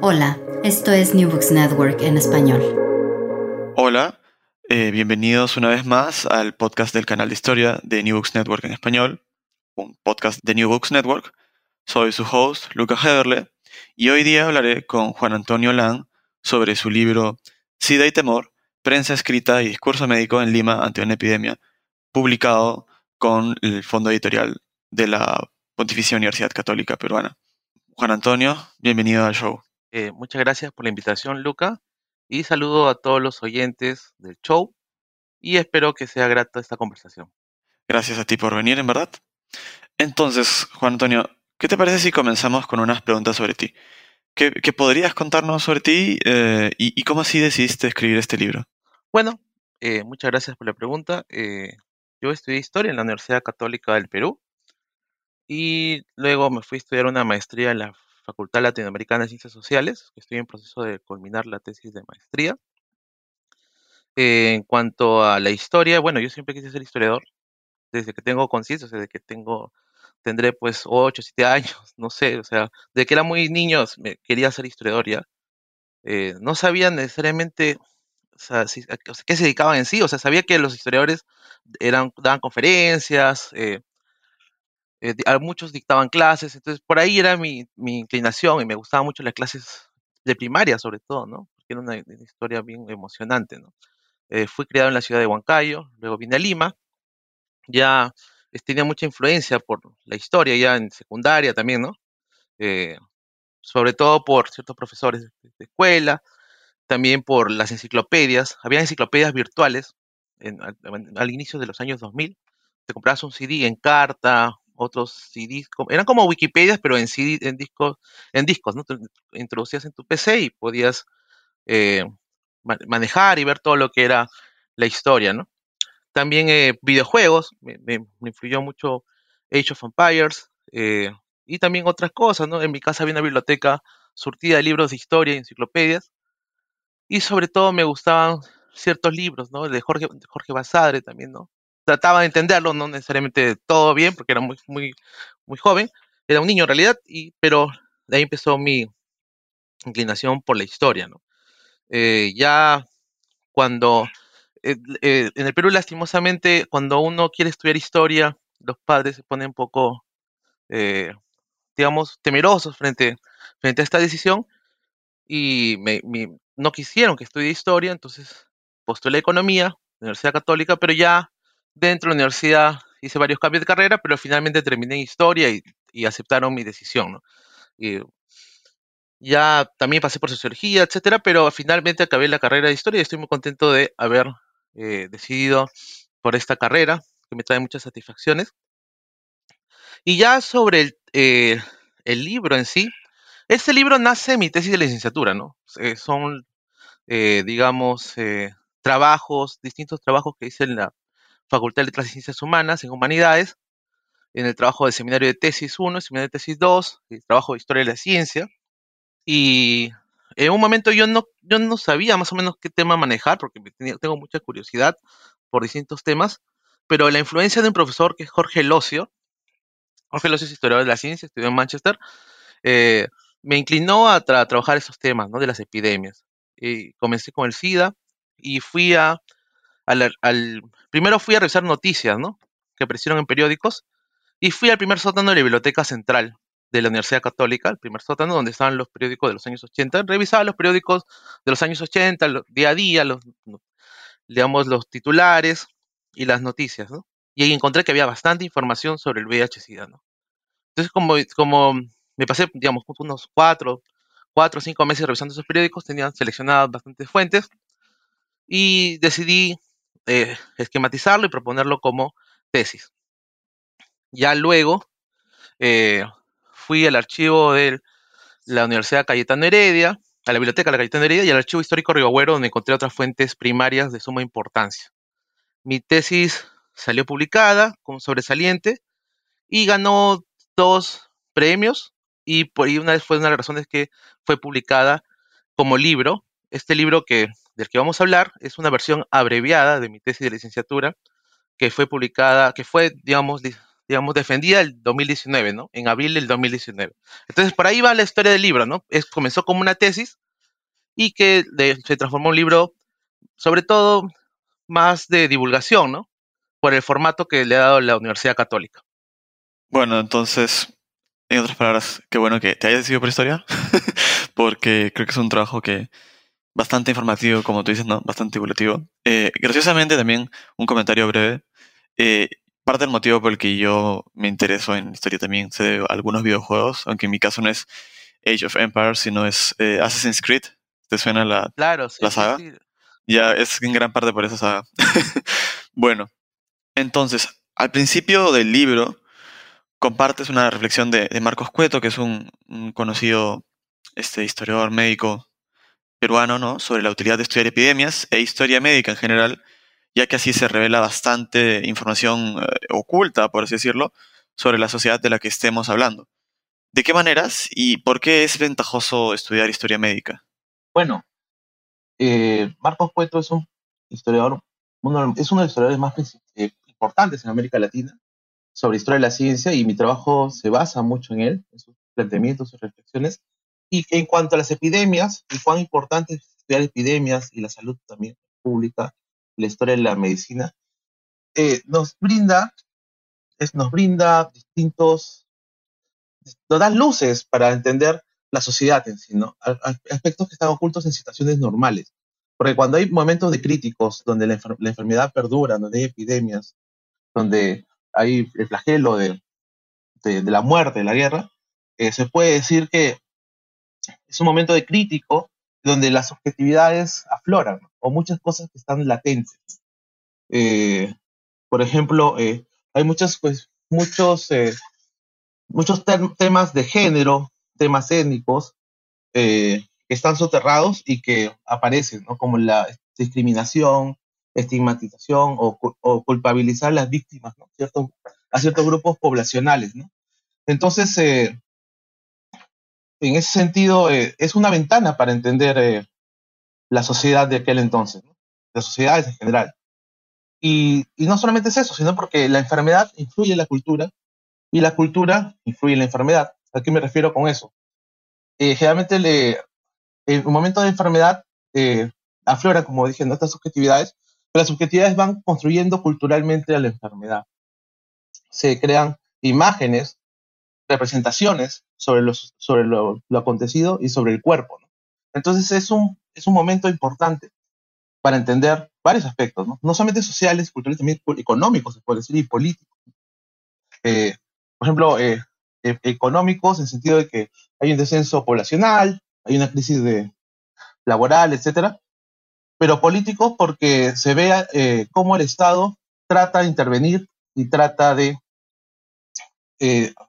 Hola, esto es New Books Network en español. Hola, eh, bienvenidos una vez más al podcast del canal de historia de New Books Network en español, un podcast de New Books Network. Soy su host, Luca Heberle, y hoy día hablaré con Juan Antonio Lang sobre su libro SIDA y Temor, Prensa Escrita y Discurso Médico en Lima ante una epidemia, publicado con el fondo editorial de la Pontificia Universidad Católica Peruana. Juan Antonio, bienvenido al show. Eh, muchas gracias por la invitación, Luca, y saludo a todos los oyentes del show y espero que sea grata esta conversación. Gracias a ti por venir, en verdad. Entonces, Juan Antonio, ¿qué te parece si comenzamos con unas preguntas sobre ti? ¿Qué, podrías contarnos sobre ti eh, y, cómo así decidiste escribir este libro? Bueno, eh, muchas gracias por la pregunta. yo estudié historia en la Universidad Católica del Perú y luego me fui a estudiar una maestría en la Facultad Latinoamericana de Ciencias Sociales, estoy en proceso de culminar la tesis de maestría. en cuanto a la historia, bueno, yo siempre quise ser historiador, desde que tengo conciencia, o sea, desde que tengo, tendré pues 8, 7 años, no sé, o sea, de que era muy niño me quería ser historiador ya. Eh, no sabía necesariamente o sea, qué se dedicaban en sí, o sea, sabía que los historiadores eran, daban conferencias, eh, eh, muchos dictaban clases, entonces por ahí era mi, inclinación y me gustaban mucho las clases de primaria sobre todo, ¿no? Porque era una, historia bien emocionante, ¿no? Eh, fui criado en la ciudad de Huancayo, luego vine a Lima, ya tenía mucha influencia por la historia, ya en secundaria también, ¿no? Eh, sobre todo por ciertos profesores de, escuela, también por las enciclopedias, había enciclopedias virtuales al, inicio de los años 2000, te comprabas un CD en carta otros CDs, eran como Wikipedias, pero en CD, en discos, en discos, ¿no? introducías en tu PC y podías eh, manejar y ver todo lo que era la historia, ¿no? También eh, videojuegos, me, influyó mucho Age of Empires, eh, y también otras cosas, ¿no? En mi casa había una biblioteca surtida de libros de historia y enciclopedias, y sobre todo me gustaban ciertos libros, ¿no? El de Jorge, Jorge Basadre también, ¿no? Trataba de entenderlo, no necesariamente todo bien, porque era muy, muy, muy joven, era un niño en realidad, y, pero de ahí empezó mi inclinación por la historia, ¿no? Eh, ya cuando, eh, eh, en el Perú lastimosamente, cuando uno quiere estudiar historia, los padres se ponen un poco, digamos, temerosos frente, frente a esta decisión, y no quisieron que estudie historia, entonces postulé economía, Universidad Católica, pero ya dentro de la universidad hice varios cambios de carrera, pero finalmente terminé en historia y, aceptaron mi decisión. ya también pasé por sociología, etcétera, pero finalmente acabé la carrera de historia y estoy muy contento de haber eh, decidido por esta carrera, que me trae muchas satisfacciones. Y ya sobre el, eh, libro en sí, este libro nace de mi tesis de licenciatura, ¿no? Eh, son, digamos, trabajos, distintos trabajos que hice en la Facultad de Letras y Ciencias Humanas en Humanidades, en el trabajo de seminario de tesis 1, seminario de tesis 2, el trabajo de Historia de la Ciencia. Y en un momento yo no, yo no sabía más o menos qué tema manejar, porque tengo mucha curiosidad por distintos temas, pero la influencia de un profesor que es Jorge Locio, Jorge Locio es historiador de la ciencia, estudió en Manchester, eh, me inclinó a trabajar esos temas ¿no? de las epidemias. Comencé con el SIDA y fui a al, primero fui a revisar noticias, ¿no? Que aparecieron en periódicos y fui al primer sótano de la Biblioteca Central de la Universidad Católica, el primer sótano donde estaban los periódicos de los años 80. Revisaba los periódicos de los años 80, día a día, los, digamos, los titulares y las noticias, ¿no? Y ahí encontré que había bastante información sobre el VIH-Sida, ¿no? Entonces, como, como me pasé, digamos, unos cuatro, cuatro o cinco meses revisando esos periódicos, tenían seleccionadas bastantes fuentes y decidí eh, esquematizarlo y proponerlo como tesis. Ya luego eh, fui al archivo de la Universidad Cayetano Heredia a la biblioteca La Cayetana Heredia y al Archivo Histórico Ribagüero, donde encontré otras fuentes primarias de suma importancia. Mi tesis salió publicada con sobresaliente y ganó dos premios y por ahí una una de las razones que fue publicada como libro. Este libro que, del que vamos a hablar es una versión abreviada de mi tesis de licenciatura que fue publicada, que fue, digamos, digamos, defendida el 2019, ¿no? En abril del 2019. Entonces, por ahí va la historia del libro, ¿no? Comenzó como una tesis y que se transformó en un libro, sobre todo, más de divulgación, ¿no? Por el formato que le ha dado la Universidad Católica. Bueno, entonces, en otras palabras, qué bueno que te hayas decidido por historia, porque creo que es un trabajo que bastante informativo, como tú dices, ¿no? Bastante divulgativo. Eh, graciosamente también un comentario breve. Eh, parte del motivo por el que yo me intereso en historia también se de algunos videojuegos, aunque en mi caso no es Age of Empires, sino es eh, Assassin's Creed. ¿Te suena la, claro, la saga? Ya, es en gran parte por esa saga. bueno, entonces, al principio del libro compartes una reflexión de, Marcos Cueto, que es un, conocido este, historiador médico peruano, ¿no? Sobre la utilidad de estudiar epidemias e historia médica en general ya que así se revela bastante información eh, oculta, por así decirlo, sobre la sociedad de la que estemos hablando. ¿De qué maneras y por qué es ventajoso estudiar historia médica? Bueno, eh, Marcos Cueto es un historiador, es uno de los historiadores más eh, importantes en América Latina sobre historia de la ciencia y mi trabajo se basa mucho en él, en sus planteamientos, sus reflexiones. Y en cuanto a las epidemias y cuán importante es estudiar epidemias y la salud también pública la historia de la medicina, eh, nos brinda, es, nos brinda distintos, nos da luces para entender la sociedad en sí, ¿no? Aspectos que están ocultos en situaciones normales. Porque cuando hay momentos de críticos donde la, enfermedad perdura, donde hay epidemias, donde hay el flagelo de, de, la muerte, de la guerra, eh, se puede decir que es un momento de crítico donde las objetividades afloran, o muchas cosas que están latentes. Eh, por ejemplo, eh, hay muchos, pues, muchos, eh, muchos temas de género, temas étnicos, que están soterrados y que aparecen, ¿no? como la discriminación, estigmatización o, culpabilizar a las víctimas, ¿no? Cierto, a ciertos grupos poblacionales. ¿no? Entonces, en ese sentido, es una ventana para entender la sociedad de aquel entonces, ¿no? las sociedades en general. Y, no solamente es eso, sino porque la enfermedad influye en la cultura y la cultura influye en la enfermedad. ¿A qué me refiero con eso? Eh, generalmente en un momento de enfermedad eh, afloran, como dije, estas subjetividades, pero las subjetividades van construyendo culturalmente a la enfermedad. Se crean imágenes, representaciones sobre, lo, acontecido y sobre el cuerpo. Entonces es un momento importante para entender varios aspectos, no, solamente sociales, culturales, también económicos, se puede decir, y políticos. Eh, por ejemplo, eh, e, económicos en el sentido de que hay un descenso poblacional, hay una crisis de, laboral, etcétera, pero políticos porque se ve eh, cómo el Estado trata de intervenir y trata de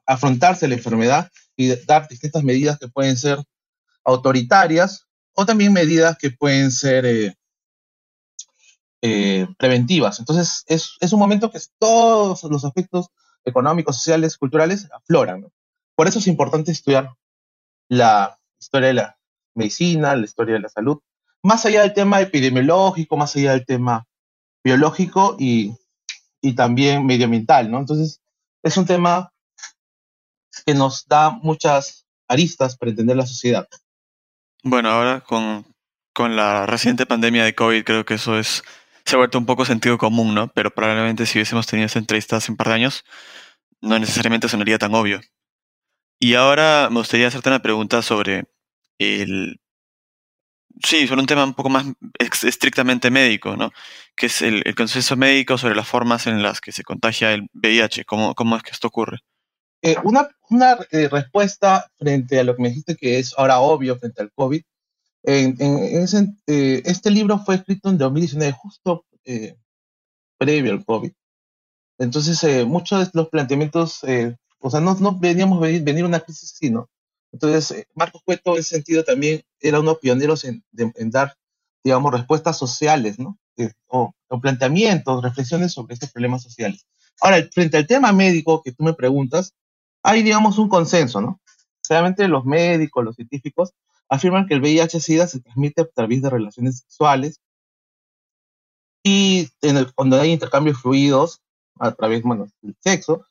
afrontarse la enfermedad y dar distintas medidas que pueden ser autoritarias o también medidas que pueden ser eh, eh, preventivas. Entonces, es, es, un momento que todos los aspectos económicos, sociales, culturales afloran. Por eso es importante estudiar la historia de la medicina, la historia de la salud, más allá del tema epidemiológico, más allá del tema biológico y, y también medioambiental, ¿no? Entonces, es un tema que nos da muchas aristas para entender la sociedad. Bueno, ahora con, con la reciente pandemia de COVID creo que eso es se ha vuelto un poco sentido común, ¿no? Pero probablemente si hubiésemos tenido esta entrevista hace un par de años, no necesariamente sonaría tan obvio. Y ahora me gustaría hacerte una pregunta sobre el... Sí, sobre un tema un poco más estrictamente médico, ¿no? Que es el, consenso médico sobre las formas en las que se contagia el VIH. ¿Cómo, cómo es que esto ocurre? Eh, una, una eh, respuesta frente a lo que me dijiste que es ahora obvio frente al COVID. En, en, eh, este libro fue escrito en 2019, justo previo al COVID. Entonces, muchos de los planteamientos, o sea, no, no veníamos venir, venir una crisis así, ¿no? Entonces, Marcos Cueto en ese sentido también era uno de los pioneros en, en dar, digamos, respuestas sociales, ¿no? O, o planteamientos, reflexiones sobre estos problemas sociales. Ahora, frente al tema médico que tú me preguntas, hay, digamos, un consenso, ¿no? Realmente los médicos, los científicos, afirman que el VIH-Sida se transmite a través de relaciones sexuales y en el, cuando hay intercambios fluidos a través bueno, del sexo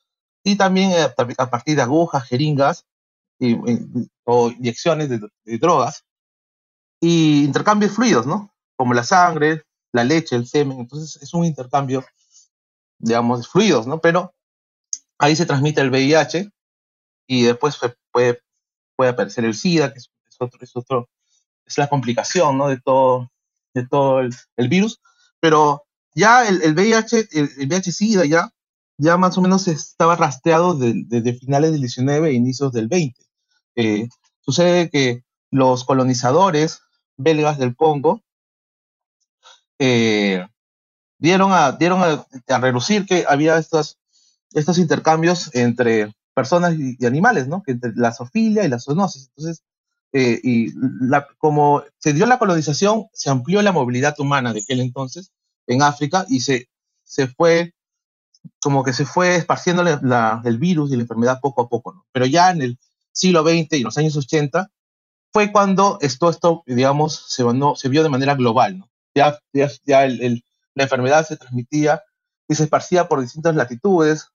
y también a, a partir de agujas, jeringas y, y- o inyecciones de, de drogas y intercambios fluidos, ¿no? Como la sangre, la leche, el semen. Entonces es un intercambio, digamos, fluidos, ¿no? Pero ahí se transmite el VIH y después puede, puede aparecer el SIDA, que es, otro, es otro, es la complicación, ¿no? De todo, de todo el, el virus. Pero ya el, el VIH, el, el VIH-Sida ya, ya más o menos estaba rastreado de- desde finales del 19 e inicios del 20. Eh, sucede que los colonizadores belgas del Congo eh, dieron, a, dieron a, a relucir que había estos, estos intercambios entre personas y, y animales, ¿no? Que la zoofilia y la zoonosis. Entonces, eh, y la, como se dio la colonización, se amplió la movilidad humana de aquel entonces en África y se, se fue, como que se fue esparciendo la- la- el virus y la enfermedad poco a poco, ¿no? Pero ya en el siglo XX y los años 80 fue cuando esto, esto digamos, se, no, se vio de manera global, ¿no? Ya, ya, ya el- el- la enfermedad se transmitía y se esparcía por distintas latitudes,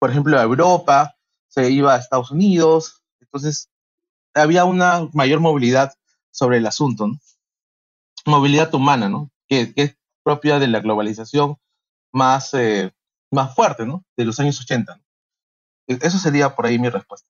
por ejemplo, a Europa, se iba a Estados Unidos, entonces había una mayor movilidad sobre el asunto, ¿no? Movilidad humana, ¿no? Que, es propia de la globalización más, eh, más fuerte. De los años 80. ¿no? E- Eso sería por ahí mi respuesta.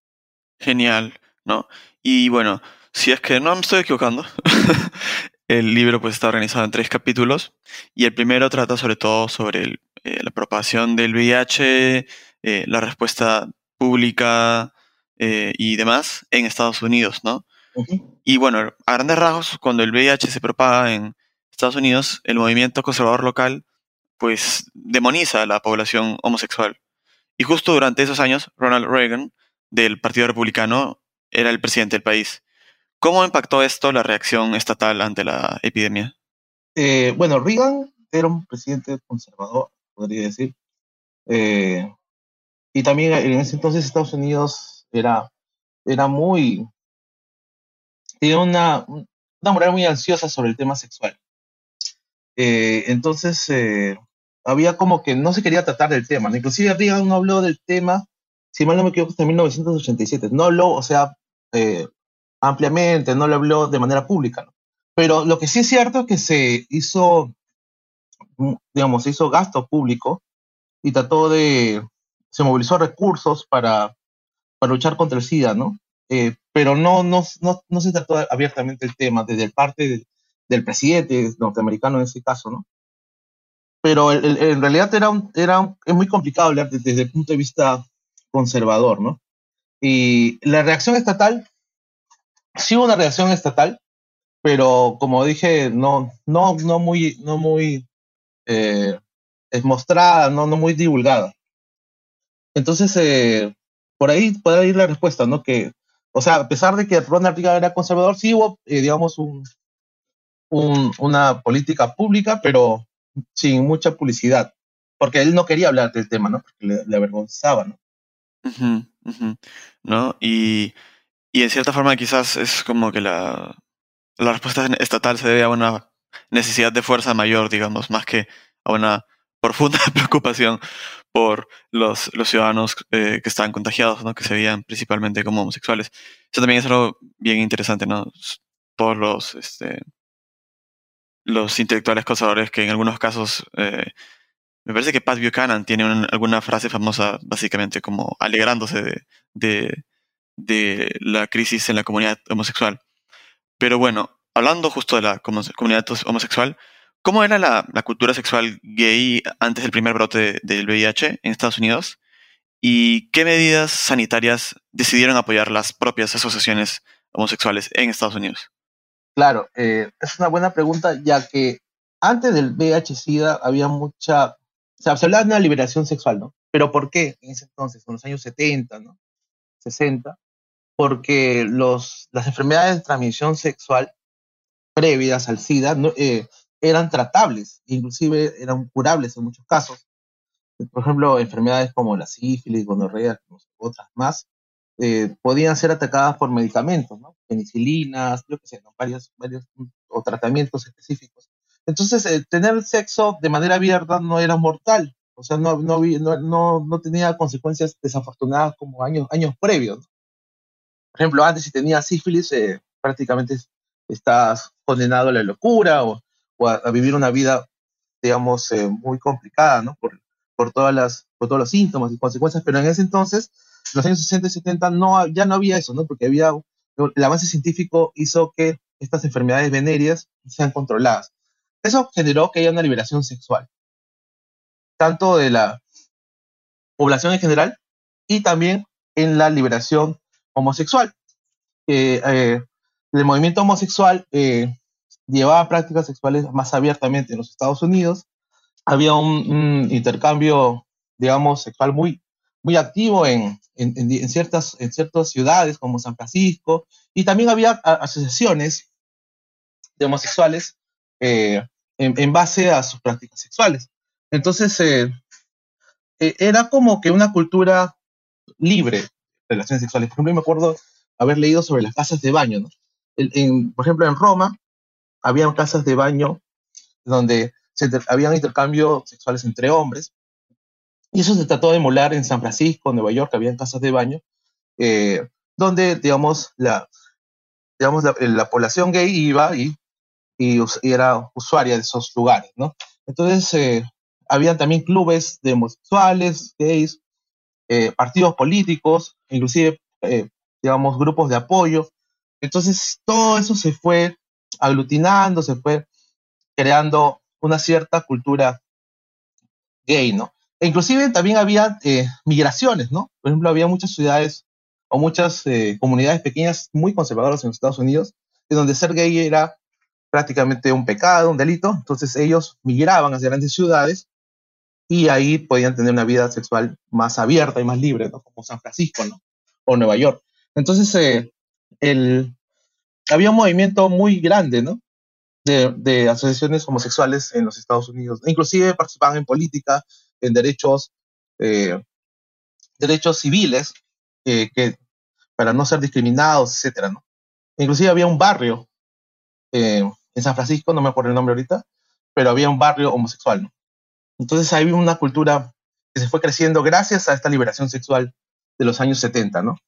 Genial, ¿no? Y bueno, si es que no me estoy equivocando, el libro pues está organizado en tres capítulos y el primero trata sobre todo sobre eh, la propagación del VIH, eh, la respuesta pública eh, y demás en Estados Unidos, ¿no? Ujú. Y bueno, a grandes rasgos, cuando el VIH se propaga en Estados Unidos, el movimiento conservador local pues demoniza a la población homosexual. Y justo durante esos años, Ronald Reagan, del Partido Republicano, era el presidente del país. ¿Cómo impactó esto la reacción estatal ante la epidemia? Eh, bueno, Reagan era un presidente conservador, podría decir. Eh, y también en ese entonces Estados Unidos era, era muy... tenía una, una moral muy ansiosa sobre el tema sexual. Eh, entonces, eh, había como que no se quería tratar del tema. Inclusive Reagan no habló del tema, si mal no me equivoco, hasta 1987. No habló, o sea, eh, ampliamente, no lo habló de manera pública. ¿no? Pero lo que sí es cierto es que se hizo, digamos, se hizo gasto público y trató de, se movilizó recursos para, para luchar contra el SIDA, ¿no? Eh, pero no, no, no, no se trató abiertamente el tema desde parte del, del presidente norteamericano en ese caso, ¿no? Pero el- el- en realidad era, era es muy complicado de- desde el punto de vista conservador, ¿no? Y la reacción estatal, sí una reacción estatal, pero como dije, no, no, no muy, no muy eh, mostrada, no, no muy divulgada. Entonces, eh, por ahí puede ir la respuesta, ¿no? Que, o sea, a pesar de que Ronald Reagan era conservador, sí hubo, eh, digamos, un, un- una política pública, pero sin mucha publicidad, porque él no quería hablar del tema, ¿no? Porque le, avergonzaba, ¿no? ¿No? Y, y en cierta forma quizás es como que la, la respuesta estatal se debe a una necesidad de fuerza mayor, digamos, más que a una profunda preocupación por los, los ciudadanos eh, que estaban contagiados, ¿no? Que se veían principalmente como homosexuales. Eso también es algo bien interesante, ¿no? Todos los, este, los intelectuales conservadores que en algunos casos, eh, me parece que Pat Buchanan tiene un- alguna frase famosa básicamente como alegrándose de, de, de la crisis en la comunidad homosexual. Pero bueno, hablando justo de la comu- comunidad homosexual, ¿cómo era la, cultura sexual gay antes del primer brote de- del VIH en Estados Unidos? ¿Y qué medidas sanitarias decidieron apoyar las propias asociaciones homosexuales en Estados Unidos? Claro, eh, es una buena pregunta, ya que antes del VIH-Sida había mucha, o sea, se hablaba de una liberación sexual, ¿no? Pero ¿por qué en ese entonces, en los años 70, ¿no? 60, porque los, las enfermedades de transmisión sexual previas al SIDA no, eh, eran tratables, inclusive eran curables en muchos casos. Por ejemplo, enfermedades como la sífilis, gonorrea, otras más, eh, podían ser atacadas por medicamentos, ¿no? penicilinas, yo qué sé, ¿no? varios, varios o tratamientos específicos. Entonces, eh, tener sexo de manera abierta no era mortal, o sea, no, no, no, no tenía consecuencias desafortunadas como años, años previos. Por ejemplo, antes si tenías sífilis, eh, prácticamente estás condenado a la locura o a, vivir una vida, digamos, eh, muy complicada, ¿no? Por, por, todas las, por todos los síntomas y consecuencias, pero en ese entonces, en los años 60 y 70, no, ya no había eso, ¿no? Porque había, el avance científico hizo que estas enfermedades venéreas sean controladas. Eso generó que haya una liberación sexual, tanto de la población en general y también en la liberación homosexual. Eh, el movimiento homosexual eh, llevaba prácticas sexuales más abiertamente en los Estados Unidos. Había un, intercambio, digamos, sexual muy, muy activo en, en, en, ciertas, en ciertas ciudades como San Francisco y también había asociaciones de homosexuales eh, en, base a sus prácticas sexuales. Entonces, eh, eh, era como que una cultura libre de relaciones sexuales. Por ejemplo, me acuerdo haber leído sobre las casas de baño. En, por ejemplo, en Roma, había casas de baño donde se habían intercambios sexuales entre hombres. Y eso se trató de emular en San Francisco, Nueva York, había casas de baño, eh, donde, digamos, la, digamos la, población gay iba y, y, era usuaria de esos lugares, ¿no? Entonces, eh, habían también clubes de homosexuales, gays, eh, partidos políticos, inclusive, eh, digamos, grupos de apoyo. Entonces, todo eso se fue aglutinando, se fue creando una cierta cultura gay, ¿no? E inclusive también había eh, migraciones, ¿no? Por ejemplo, había muchas ciudades o muchas eh, comunidades pequeñas muy conservadoras en los Estados Unidos, en donde ser gay era prácticamente un pecado, un delito. Entonces ellos migraban hacia grandes ciudades y ahí podían tener una vida sexual más abierta y más libre, ¿no? Como San Francisco, ¿no? O Nueva York. Entonces, eh, el, había un movimiento muy grande, ¿no? De, asociaciones homosexuales en los Estados Unidos. Inclusive participaban en política, en derechos, eh, derechos civiles, eh, que, para no ser discriminados, etcétera, ¿no? Inclusive había un barrio eh, en San Francisco, no me acuerdo el nombre ahorita, pero había un barrio homosexual, ¿no? Entonces había una cultura que se fue creciendo gracias a esta liberación sexual de los años 70, ¿no?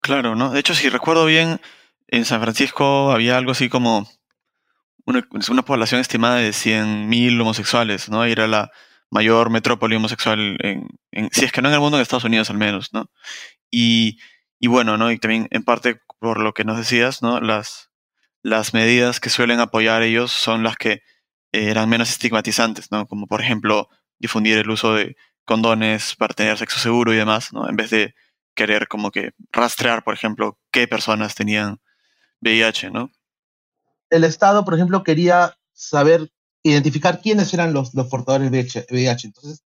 Claro, ¿no? De hecho, si recuerdo bien, en San Francisco había algo así como una, población estimada de 100.000 homosexuales, ¿no? Y era la mayor metrópoli homosexual, en, en, si es que no en el mundo, en Estados Unidos al menos, ¿no? Y, y bueno, ¿no? Y también en parte por lo que nos decías, ¿no? Las, las medidas que suelen apoyar ellos son las que eh, eran menos estigmatizantes, ¿no? Como por ejemplo difundir el uso de condones para tener sexo seguro y demás, ¿no? En vez de querer como que rastrear, por ejemplo, qué personas tenían VIH, ¿no? El Estado, por ejemplo, quería saber, identificar quiénes eran los, los portadores de VIH. Entonces,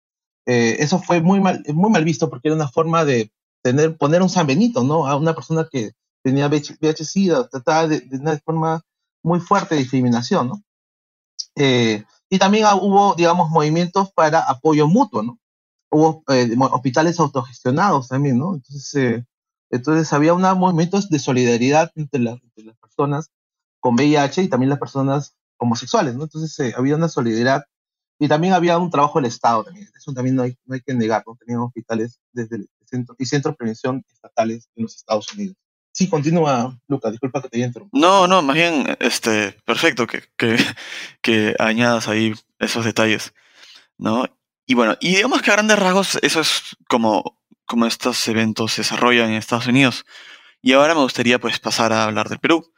eh, eso fue muy mal, muy mal visto porque era una forma de tener, poner un San Benito, ¿no? A una persona que tenía VIH-Sida, trataba de, una forma muy fuerte de discriminación, ¿no? Eh, y también hubo, digamos, movimientos para apoyo mutuo, ¿no? Hubo eh, hospitales autogestionados también, ¿no? Entonces, eh, entonces había un movimiento de solidaridad entre, la, entre, las personas con VIH y también las personas homosexuales, ¿no? Entonces eh, había una solidaridad y también había un trabajo del Estado también. Eso también no hay, no hay que negar, ¿no? Tenían hospitales desde el centro, y centros de prevención estatales en los Estados Unidos. Sí, continúa, Lucas, disculpa que te interrumpido. No, no, más bien, este, perfecto que, que, que añadas ahí esos detalles, ¿no? Y bueno, y digamos que a grandes rasgos eso es como, como estos eventos se desarrollan en Estados Unidos. Y ahora me gustaría pues pasar a hablar del Perú.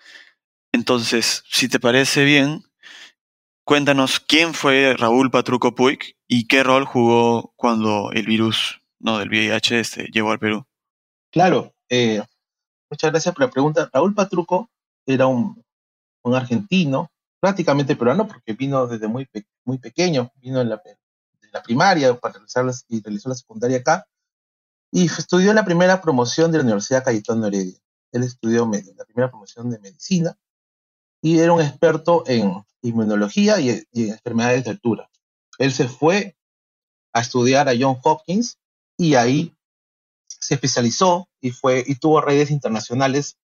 Entonces, si te parece bien, cuéntanos quién fue Raúl Patruco Puig y qué rol jugó cuando el virus no del VIH este, llegó al Perú. Claro, eh, Muchas gracias por la pregunta. Raúl Patruco era un, un argentino, prácticamente peruano, porque vino desde muy, pe muy pequeño, vino en la, en la primaria para realizar las, y realizó la secundaria acá. Y estudió la primera promoción de la Universidad Cayetano Heredia. Él estudió la primera promoción de medicina y era un experto en inmunología y, en enfermedades de altura. Él se fue a estudiar a John Hopkins y ahí se especializó y, fue, y tuvo redes internacionales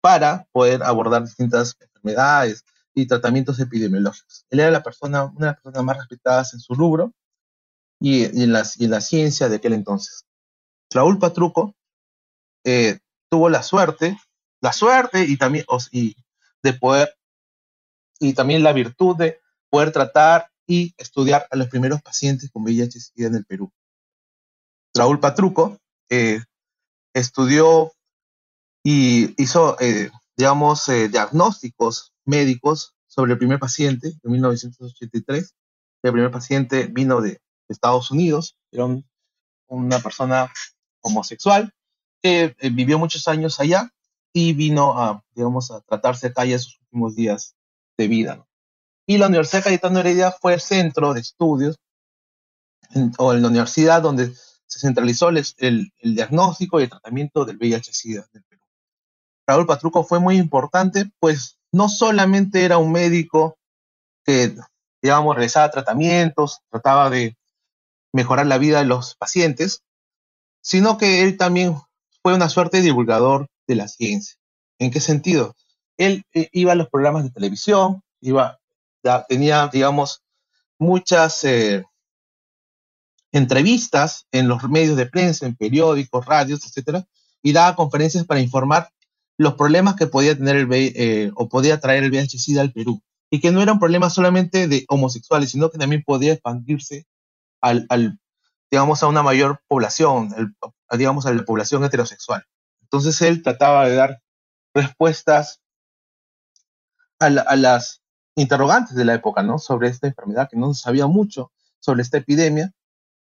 para poder abordar distintas enfermedades y tratamientos epidemiológicos. Él era la persona, una de las personas más respetadas en su rubro y, en, la, y en la ciencia de aquel entonces. Raúl Patruco eh, tuvo la suerte, la suerte y también y de poder, y también la virtud de poder tratar y estudiar a los primeros pacientes con VIH-Sida en el Perú. Raúl Patruco eh, estudió y hizo, eh, digamos, diagnósticos médicos sobre el primer paciente en 1983. El primer paciente vino de Estados Unidos, era una persona homosexual que eh, vivió muchos años allá y vino a, digamos, a tratarse acá ya sus últimos días de vida. Y la Universidad Cayetano Heredia fue el centro de estudios o en la universidad donde se centralizó el, el, diagnóstico y el tratamiento del VIH-Sida del Perú. Raúl Patruco fue muy importante, pues no solamente era un médico que, digamos, realizaba tratamientos, trataba de mejorar la vida de los pacientes, sino que él también fue una suerte de divulgador de la ciencia. ¿En qué sentido? Él eh, iba a los programas de televisión, iba, tenía, digamos, muchas eh, entrevistas en los medios de prensa, en periódicos, radios, etcétera, y daba conferencias para informar los problemas que podía tener el eh, o podía traer el VIH-Sida al Perú y que no era un problema solamente de homosexuales, sino que también podía expandirse al, digamos, a una mayor población, digamos, a la población heterosexual. Entonces él trataba de dar respuestas a, las interrogantes de la época, ¿no? Sobre esta enfermedad, que no se sabía mucho sobre esta epidemia,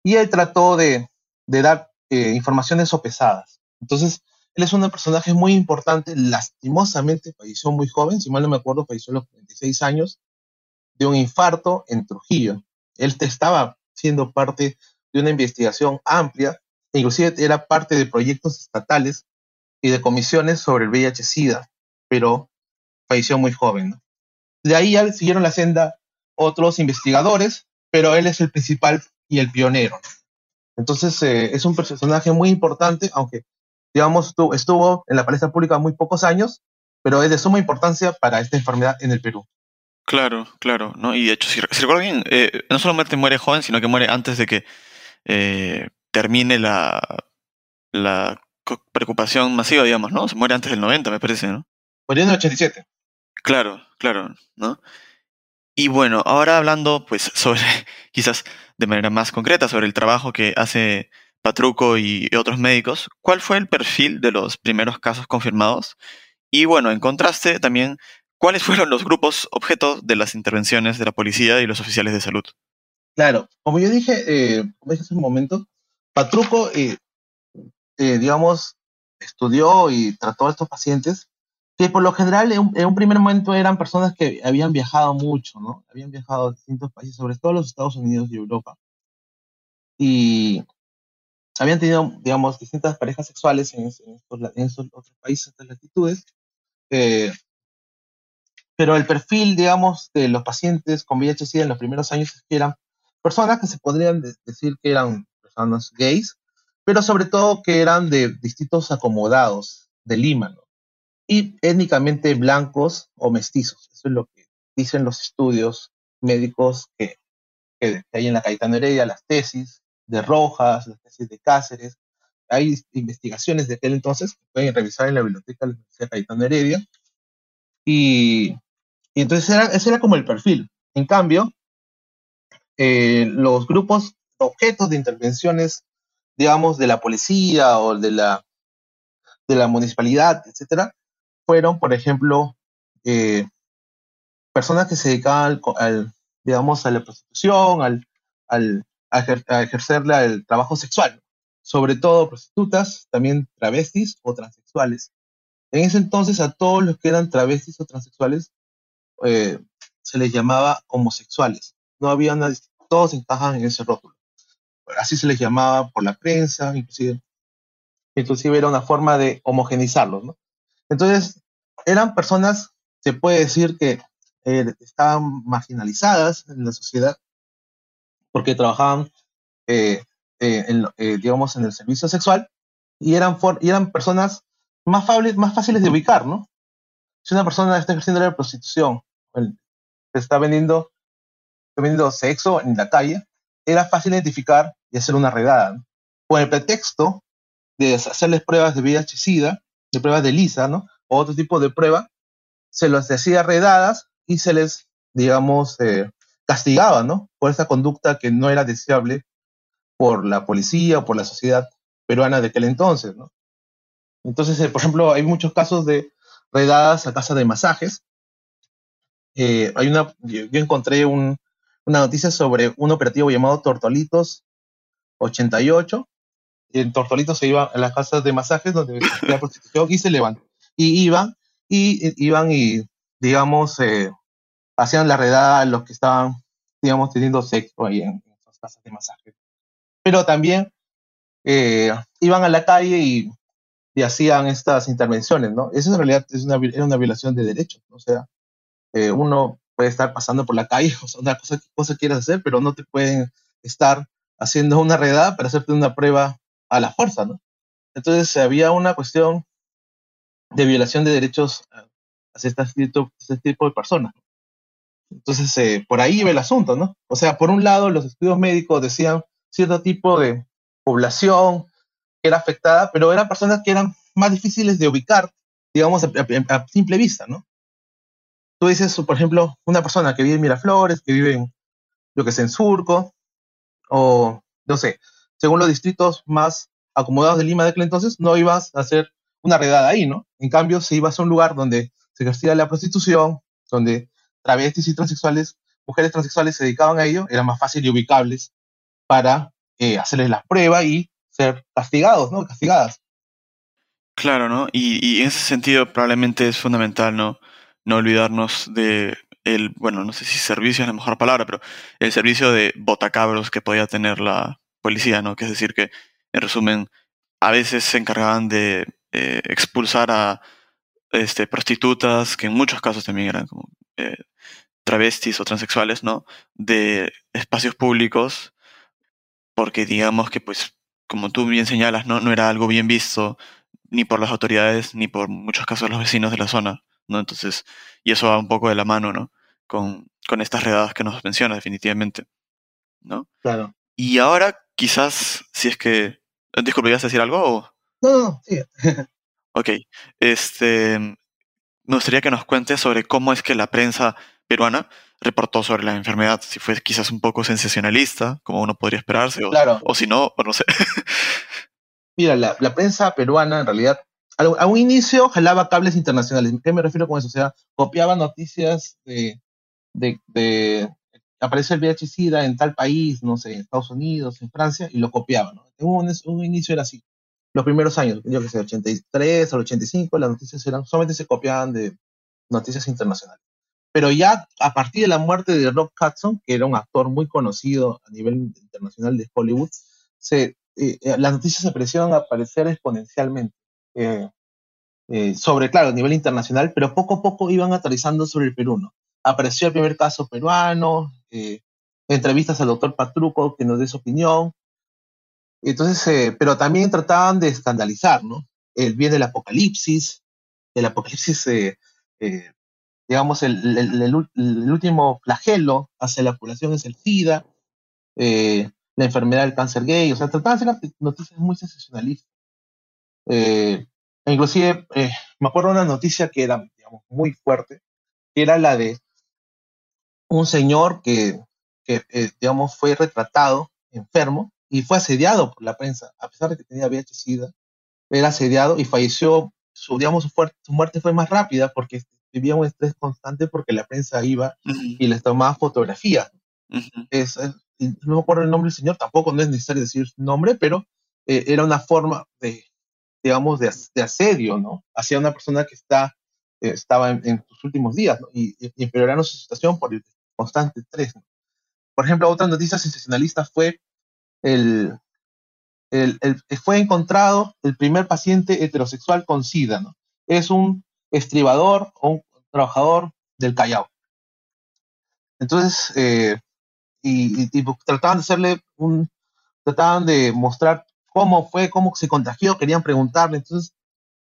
y él trató de, dar eh, informaciones sopesadas. Entonces, él es un personaje muy importante, lastimosamente falleció muy joven, si mal no me acuerdo, falleció a los 26 años, de un infarto en Trujillo. Él estaba siendo parte de una investigación amplia, inclusive era parte de proyectos estatales y de comisiones sobre el VIH-Sida, pero falleció muy joven. De ahí ya siguieron la senda otros investigadores, pero él es el principal y el pionero. Entonces eh, es un personaje muy importante, aunque digamos estuvo en la palestra pública muy pocos años, pero es de suma importancia para esta enfermedad en el Perú. Claro, claro, ¿no? Y de hecho, si, recuerdo bien, eh, no solamente muere joven, sino que muere antes de que eh, termine la, la preocupación masiva, digamos, ¿no? Se muere antes del 90, me parece, ¿no? Murió en el 87. Claro, claro, ¿no? Y bueno, ahora hablando, pues, sobre, quizás de manera más concreta, sobre el trabajo que hace Patruco y otros médicos, ¿cuál fue el perfil de los primeros casos confirmados? Y bueno, en contraste también, ¿cuáles fueron los grupos objeto de las intervenciones de la policía y los oficiales de salud? Claro, como yo dije, eh, como dije hace un momento, Patruco, eh, eh, digamos, estudió y trató a estos pacientes que por lo general en un, primer momento eran personas que habían viajado mucho, ¿no? Habían viajado a distintos países, sobre todo los Estados Unidos y Europa. Y habían tenido, digamos, distintas parejas sexuales en, esos, otros países, estas latitudes. Eh, pero el perfil, digamos, de los pacientes con VIH-Sida en los primeros años es que eran personas que se podrían decir que eran personas gays, pero sobre todo que eran de distintos acomodados de Lima, y étnicamente blancos o mestizos. Eso es lo que dicen los estudios médicos que, que hay en la Cayetano Heredia, las tesis de Rojas, las tesis de Cáceres. Hay investigaciones de aquel entonces que pueden revisar en la biblioteca de la Universidad Cayetano Heredia. Y, y entonces era, ese era como el perfil. En cambio, eh, los grupos objetos de intervenciones, digamos, de la policía o de la, de la municipalidad, etcétera, fueron, por ejemplo, eh, personas que se dedicaban al, digamos, a la prostitución, al, al a, ejercer el trabajo sexual, sobre todo prostitutas, también travestis o transexuales. En ese entonces a todos los que eran travestis o transexuales eh, se les llamaba homosexuales. No había una todos encajan en ese rótulo. Así se les llamaba por la prensa, inclusive inclusive era una forma de homogenizarlos, ¿no? Entonces, eran personas, se puede decir que eh, estaban marginalizadas en la sociedad porque trabajaban, eh, eh, en, digamos, en el servicio sexual y eran, y eran personas más, fables- más fáciles de ubicar, ¿no? Si una persona está ejerciendo la prostitución, el- está vendiendo, vendiendo sexo en la calle, era fácil identificar y hacer una redada, ¿no? Con el pretexto de hacerles pruebas de VIH-Sida, de pruebas de lisa, ¿no? O otro tipo de prueba, se los hacía redadas y se les, digamos, eh, castigaba, ¿no? Por esa conducta que no era deseable por la policía o por la sociedad peruana de aquel entonces, ¿no? Entonces, eh, por ejemplo, hay muchos casos de redadas a casa de masajes. Eh, hay una, yo, yo encontré un- una noticia sobre un operativo llamado Tortolitos 88. Y en Tortolitos se iba a las casas de masajes donde existía prostitución y se levantan. Y iban, y, iban y, digamos, eh, hacían la redada a los que estaban, digamos, teniendo sexo ahí en, en esas casas de masajes. Pero también eh, iban a la calle y, y hacían estas intervenciones, ¿no? Eso en realidad es una, era una violación de derechos, ¿no? o sea, eh, uno puede estar pasando por la calle, o sea, una cosa cosa quieras hacer, pero no te pueden estar haciendo una redada para hacerte una prueba a la fuerza, ¿no? Entonces había una cuestión de violación de derechos hacia este tipo de personas. Entonces, eh, por ahí iba el asunto, ¿no? O sea, por un lado, los estudios médicos decían cierto tipo de población que era afectada, pero eran personas que eran más difíciles de ubicar, digamos, a, a- a simple vista, ¿no? Tú dices, por ejemplo, una persona que vive en Miraflores, que vive en, yo que sé, en Surco, o, no sé, según los distritos más acomodados de Lima de aquel entonces, no ibas a hacer una redada ahí, ¿no? En cambio, si ibas a un lugar donde se ejercía la prostitución, donde travestis y transexuales, mujeres transexuales se dedicaban a ello, eran más fácil y ubicables para eh, hacerles la prueba y ser castigados, ¿no? Castigadas. Claro, ¿no? Y en ese sentido probablemente es fundamental, ¿no? No olvidarnos de el, bueno, no sé si servicio es la mejor palabra, pero el servicio de botacabros que podía tener la policía, ¿no? Que es decir que, en resumen, a veces se encargaban de eh, expulsar a este, prostitutas, que en muchos casos también eran como eh, travestis o transexuales, ¿no? De espacios públicos, porque digamos que, pues, como tú bien señalas, ¿no? No era algo bien visto ni por las autoridades, ni por muchos casos los vecinos de la zona, ¿no? Entonces, y eso va un poco de la mano, ¿no? Con, con estas redadas que nos menciona, definitivamente, ¿no? Claro. Y ahora, quizás, si es que... Disculpe, ¿ibas a decir algo? O... No, no, sí. Ok. Este, me gustaría que nos cuentes sobre cómo es que la prensa peruana reportó sobre la enfermedad. Si fue quizás un poco sensacionalista, como uno podría esperarse, o, Claro. o si no, o no sé. Mira, la, la prensa peruana en realidad a, un inicio jalaba cables internacionales. ¿Qué me refiero con eso? O sea, copiaba noticias de, de, de apareció el VIH-Sida en tal país, no sé, en Estados Unidos, en Francia, y lo copiaba, ¿no? Un, inicio era así. Los primeros años, yo que sé, 83 al 85, las noticias eran, solamente se copiaban de noticias internacionales. Pero ya a partir de la muerte de Rock Hudson, que era un actor muy conocido a nivel internacional de Hollywood, se, eh, eh, las noticias empezaron a aparecer exponencialmente. Eh, eh, sobre, claro, a nivel internacional, pero poco a poco iban aterrizando sobre el Perú, ¿no? Apareció el primer caso peruano, eh, entrevistas al doctor Patruco que nos dé su opinión. Entonces, eh, pero también trataban de escandalizar, ¿no? El bien del apocalipsis, el apocalipsis, digamos, el, el, último flagelo hacia la población es el SIDA, la enfermedad del cáncer gay, o sea, trataban de noticias muy sensacionalistas. Eh, inclusive, eh, me acuerdo una noticia que era, digamos, muy fuerte, que era la de un señor que, que eh, digamos, fue retratado enfermo y fue asediado por la prensa, a pesar de que tenía VIH-Sida, era asediado y falleció, su, digamos, su, su, muerte fue más rápida porque vivía un estrés constante porque la prensa iba uh -huh. y les tomaba fotografías. Uh -huh. es, es, no me acuerdo el nombre del señor, tampoco no es necesario decir su nombre, pero eh, era una forma de, digamos, de, de, asedio, ¿no? Hacia una persona que está, eh, estaba en, en, sus últimos días, ¿no? Y, y empeorando su situación por el constante estrés. ¿no? Por ejemplo, otra noticia sensacionalista fue el, el- el- fue encontrado el primer paciente heterosexual con SIDA, ¿no? Es un estribador o un trabajador del Callao. Entonces, eh, y, y- y trataban de hacerle un, trataban de mostrar cómo fue, cómo se contagió, querían preguntarle, entonces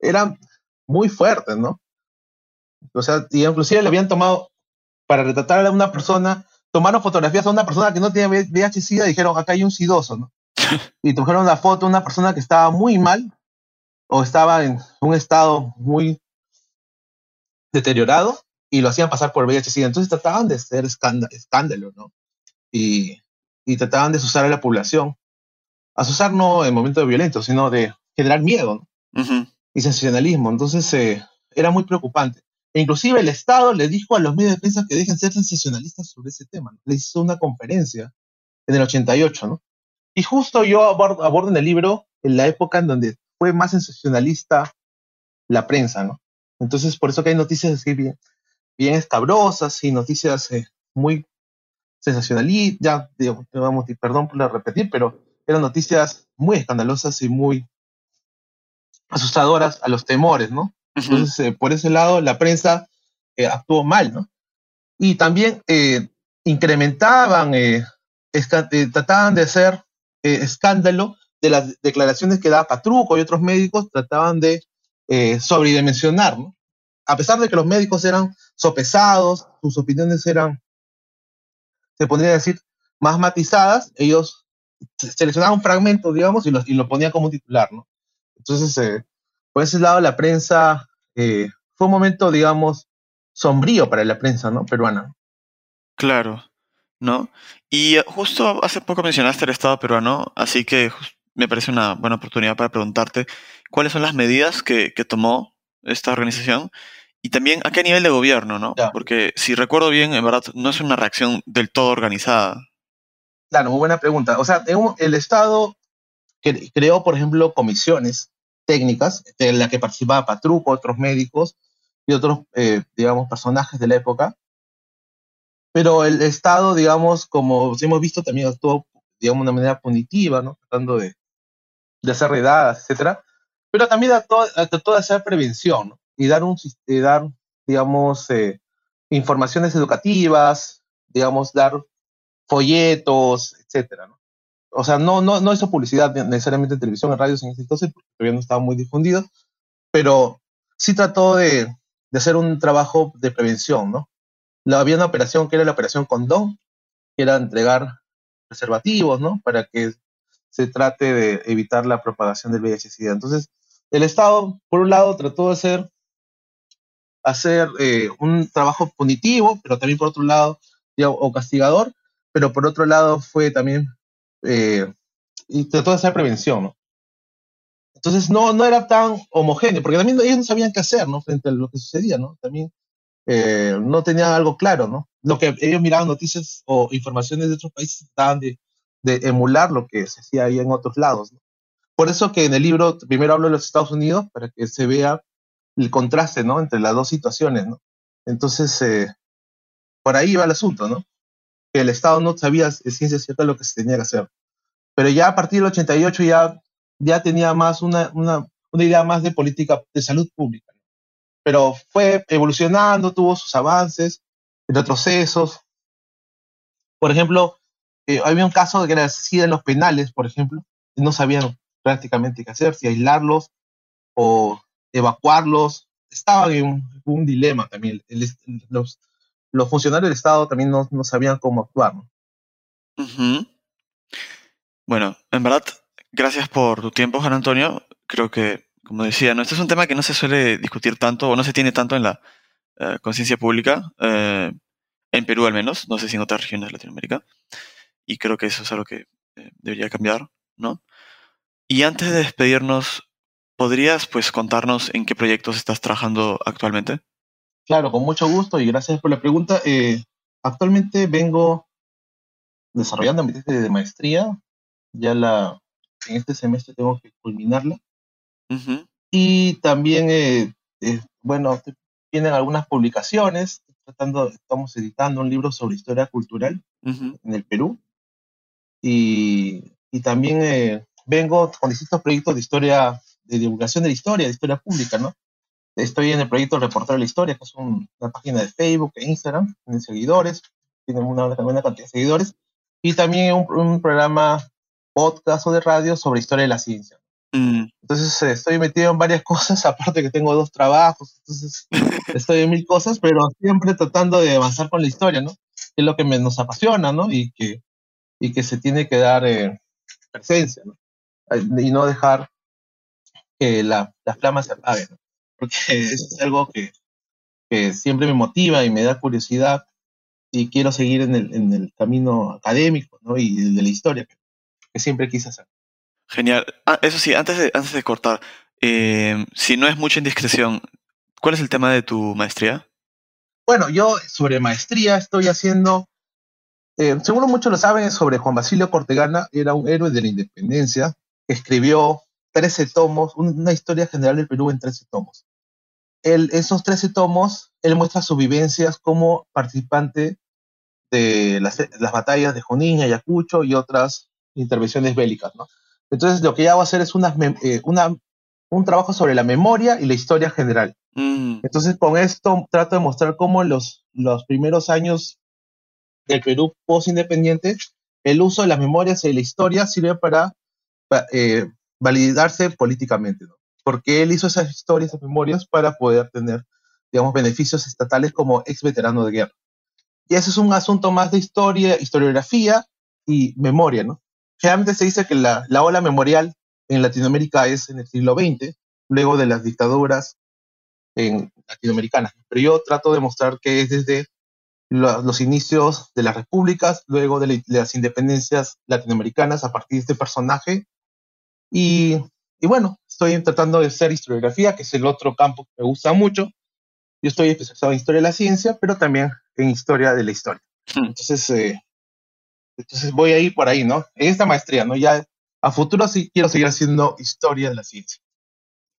era muy fuerte, ¿no? O sea, y inclusive le habían tomado, para retratar a una persona, tomaron fotografías a una persona que no tenía VIH-Sida y dijeron, acá hay un sidoso, ¿no? y trajeron una foto de una persona que estaba muy mal o estaba en un estado muy deteriorado y lo hacían pasar por VIH-Sida. Entonces trataban de hacer escándalo, ¿no? Y, y trataban de asustar a la población. Asustar no en momentos violentos, sino de generar miedo y sensacionalismo. Entonces eh, era muy preocupante. E inclusive el Estado le dijo a los medios de prensa que dejen ser sensacionalistas sobre ese tema. ¿no? Le hizo una conferencia en el 88, ¿no? Y justo yo abordo, abordo en el libro en la época en donde fue más sensacionalista la prensa, ¿no? Entonces, por eso que hay noticias así bien, bien escabrosas y noticias eh, muy sensacionalistas, ya, y perdón por repetir, pero eran noticias muy escandalosas y muy asustadoras a los temores, ¿no? Ujú. Entonces, eh, por ese lado, la prensa eh, actuó mal, ¿no? Y también eh, incrementaban, eh, eh, trataban de hacer eh, escándalo de las declaraciones que daba Patruco y otros médicos, trataban de sobredimensionar, ¿no? A pesar de que los médicos eran sopesados, sus opiniones eran, se podría decir, más matizadas, ellos se- seleccionaban un fragmento, digamos, y lo, y lo ponían como titular, ¿no? Entonces, eh, por ese lado, la prensa eh, fue un momento, digamos, sombrío para la prensa, ¿no? Peruana. Claro, ¿no? Y eh, justo hace poco mencionaste el Estado peruano, así que me parece una buena oportunidad para preguntarte cuáles son las medidas que, que tomó esta organización y también a qué nivel de gobierno, ¿no? Ya. Porque si recuerdo bien, en verdad, no es una reacción del todo organizada. Claro, muy buena pregunta. O sea, el Estado cre- creó, por ejemplo, comisiones técnicas en las que participaba Patruco, otros médicos y otros, eh, digamos, personajes de la época. Pero el Estado, digamos, como hemos visto, también actuó, digamos, de una manera punitiva. Tratando de, hacer redadas, etcétera. Pero también trató, de hacer prevención, ¿no? Y dar, eh, dar digamos, eh, informaciones educativas, digamos, dar folletos, etcétera, ¿no? O sea, no, no, no hizo publicidad necesariamente en televisión, en radios en ese entonces, porque todavía no estaba muy difundido, pero sí trató de, de hacer un trabajo de prevención, ¿no? Había una operación que era la operación Condón, que era entregar preservativos, ¿no? Para que se trate de evitar la propagación del VIH-Sida. Entonces, el Estado, por un lado, trató de hacer, hacer eh, un trabajo punitivo, pero también por otro lado, digamos, o castigador, pero por otro lado fue también, eh, y trató de hacer prevención, ¿no? Entonces no, no era tan homogéneo, porque también ellos no sabían qué hacer, ¿no? Frente a lo que sucedía, ¿no? También eh, no tenían algo claro, ¿no? Lo que ellos miraban noticias o informaciones de otros países trataban de, de emular lo que se hacía ahí en otros lados, ¿no? Por eso que en el libro primero hablo de los Estados Unidos, para que se vea el contraste, ¿no? Entre las dos situaciones, ¿no? Entonces, eh, por ahí va el asunto, ¿no? Que el Estado no sabía de ciencia cierta lo que se tenía que hacer. Pero ya a partir del 88 ya, ya tenía más una, una, una idea más de política de salud pública. Pero fue evolucionando, tuvo sus avances, retrocesos. Por ejemplo, eh, había un caso de que era SIDA en los penales, por ejemplo, y no sabían prácticamente qué hacer, si aislarlos o evacuarlos. Estaban en un, un dilema también. El- los, los funcionarios del Estado también no, sabían cómo actuar. Bueno, en verdad, gracias por tu tiempo, Juan Antonio. Creo que, como decía, ¿no? este es un tema que no se suele discutir tanto o no se tiene tanto en la eh, conciencia pública, eh, en Perú al menos, no sé si en otras regiones de Latinoamérica, y creo que eso es algo que eh, debería cambiar, ¿no? Y antes de despedirnos, ¿podrías pues contarnos en qué proyectos estás trabajando actualmente? Claro, con mucho gusto y gracias por la pregunta. Eh, actualmente vengo desarrollando mi tesis de maestría. Ya la, en este semestre tengo que culminarla. Ujú, Y también, eh, eh, bueno, tienen algunas publicaciones. Tratando, estamos editando un libro sobre historia cultural ujú, en el Perú. Y, y también, eh, vengo con distintos proyectos de historia, de divulgación de la historia, de historia pública, ¿no? Estoy en el proyecto Reportar de la Historia, que es una página de Facebook e Instagram, tiene seguidores, tiene una buena cantidad de seguidores, y también un, un programa podcast o de radio sobre historia de la ciencia. Mm. Entonces eh, estoy metido en varias cosas, aparte que tengo dos trabajos, entonces estoy en mil cosas, pero siempre tratando de avanzar con la historia, ¿no? es lo que nos apasiona, ¿no? Y que, y que se tiene que dar eh, presencia, ¿no? Y no dejar que la, la flama se apague, ¿no? Porque es algo que, que siempre me motiva y me da curiosidad y quiero seguir en el, en el camino académico, ¿no? Y de la historia, que siempre quise hacer. Genial. Ah, eso sí, antes de, antes de cortar, eh, si no es mucha indiscreción, ¿cuál es el tema de tu maestría? Bueno, yo sobre maestría estoy haciendo, eh, seguro muchos lo saben, sobre Juan Basilio Cortegana, era un héroe de la independencia, escribió 13 tomos, una historia general del Perú en 13 tomos. Él, esos 13 tomos, él muestra sus vivencias como participante de las, las batallas de Junín, Ayacucho y otras intervenciones bélicas, ¿no? Entonces, lo que ya voy a hacer es una, eh, una, un trabajo sobre la memoria y la historia general. Mm. Entonces, con esto trato de mostrar cómo los, los primeros años del Perú post-independiente, el uso de las memorias y la historia sirve para, eh, validarse políticamente, ¿no? Porque él hizo esas historias, esas memorias, para poder tener, digamos, beneficios estatales como ex veterano de guerra. Y ese es un asunto más de historia, historiografía y memoria, ¿no? Generalmente se dice que la, la ola memorial en Latinoamérica es en el siglo XX, luego de las dictaduras en latinoamericanas. Pero yo trato de mostrar que es desde los inicios de las repúblicas, luego de, las independencias latinoamericanas a partir de este personaje. Y, y, bueno, estoy tratando de hacer historiografía, que es el otro campo que me gusta mucho. Yo estoy especializado en historia de la ciencia, pero también en historia de la historia. Hmm. Entonces, eh, entonces voy a ir por ahí, ¿no? En esta maestría, ¿no? Ya a futuro sí quiero seguir haciendo historia de la ciencia.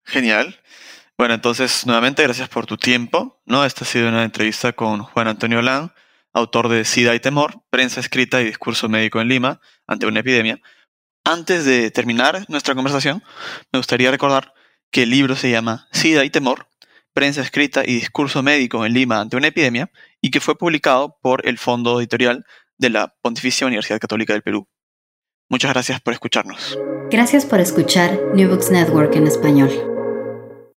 Genial. Bueno, entonces nuevamente gracias por tu tiempo, ¿no? Esta ha sido una entrevista con Juan Antonio Lan, autor de SIDA y Temor, prensa escrita y discurso médico en Lima ante una epidemia. Antes de terminar nuestra conversación, me gustaría recordar que el libro se llama SIDA y Temor, prensa escrita y discurso médico en Lima ante una epidemia y que fue publicado por el Fondo Editorial de la Pontificia Universidad Católica del Perú. Muchas gracias por escucharnos. Gracias por escuchar New Books Network en español.